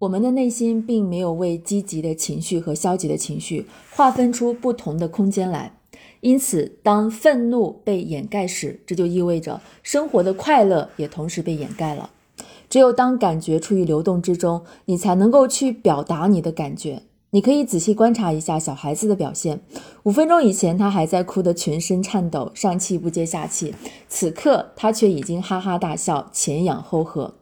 我们的内心并没有为积极的情绪和消极的情绪划分出不同的空间来，因此，当愤怒被掩盖时，这就意味着生活的快乐也同时被掩盖了。只有当感觉处于流动之中，你才能够去表达你的感觉。你可以仔细观察一下小孩子的表现，五分钟以前他还在哭得全身颤抖，上气不接下气，此刻他却已经哈哈大笑，前仰后合。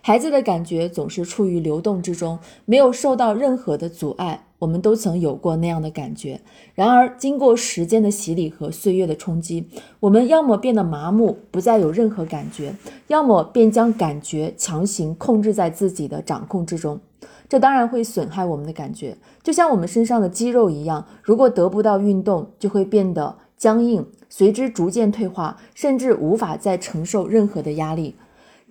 孩子的感觉总是处于流动之中，没有受到任何的阻碍。我们都曾有过那样的感觉。然而，经过时间的洗礼和岁月的冲击，我们要么变得麻木，不再有任何感觉；要么便将感觉强行控制在自己的掌控之中。这当然会损害我们的感觉，就像我们身上的肌肉一样，如果得不到运动，就会变得僵硬，随之逐渐退化，甚至无法再承受任何的压力。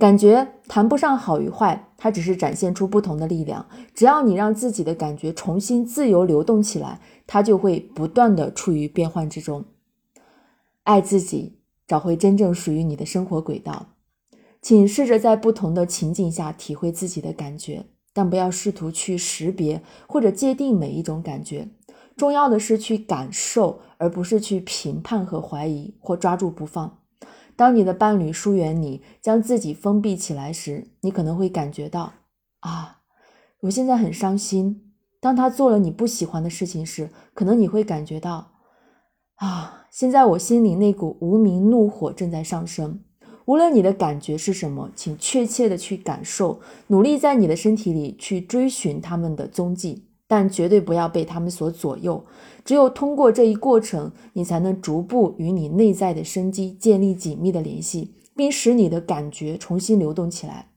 感觉谈不上好与坏，它只是展现出不同的力量。只要你让自己的感觉重新自由流动起来，它就会不断的处于变换之中。爱自己，找回真正属于你的生活轨道。请试着在不同的情景下体会自己的感觉，但不要试图去识别或者界定每一种感觉。重要的是去感受，而不是去评判和怀疑或抓住不放。当你的伴侣疏远你，将自己封闭起来时，你可能会感觉到啊，我现在很伤心。当他做了你不喜欢的事情时，可能你会感觉到啊，现在我心里那股无名怒火正在上升。无论你的感觉是什么，请确切的去感受，努力在你的身体里去追寻他们的踪迹。但绝对不要被他们所左右。只有通过这一过程，你才能逐步与你内在的生机建立紧密的联系，并使你的感觉重新流动起来。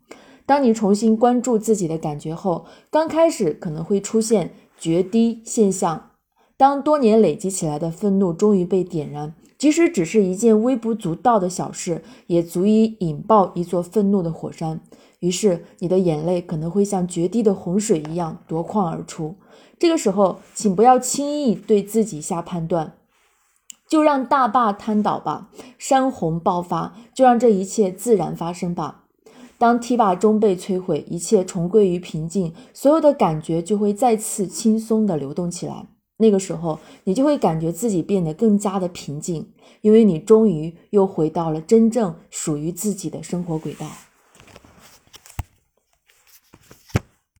当你重新关注自己的感觉后，刚开始可能会出现决堤现象。当多年累积起来的愤怒终于被点燃，即使只是一件微不足道的小事，也足以引爆一座愤怒的火山。于是，你的眼泪可能会像决堤的洪水一样夺眶而出。这个时候，请不要轻易对自己下判断，就让大坝瘫倒吧，山洪爆发，就让这一切自然发生吧。当堤坝终被摧毁，一切重归于平静，所有的感觉就会再次轻松地流动起来。那个时候，你就会感觉自己变得更加的平静，因为你终于又回到了真正属于自己的生活轨道。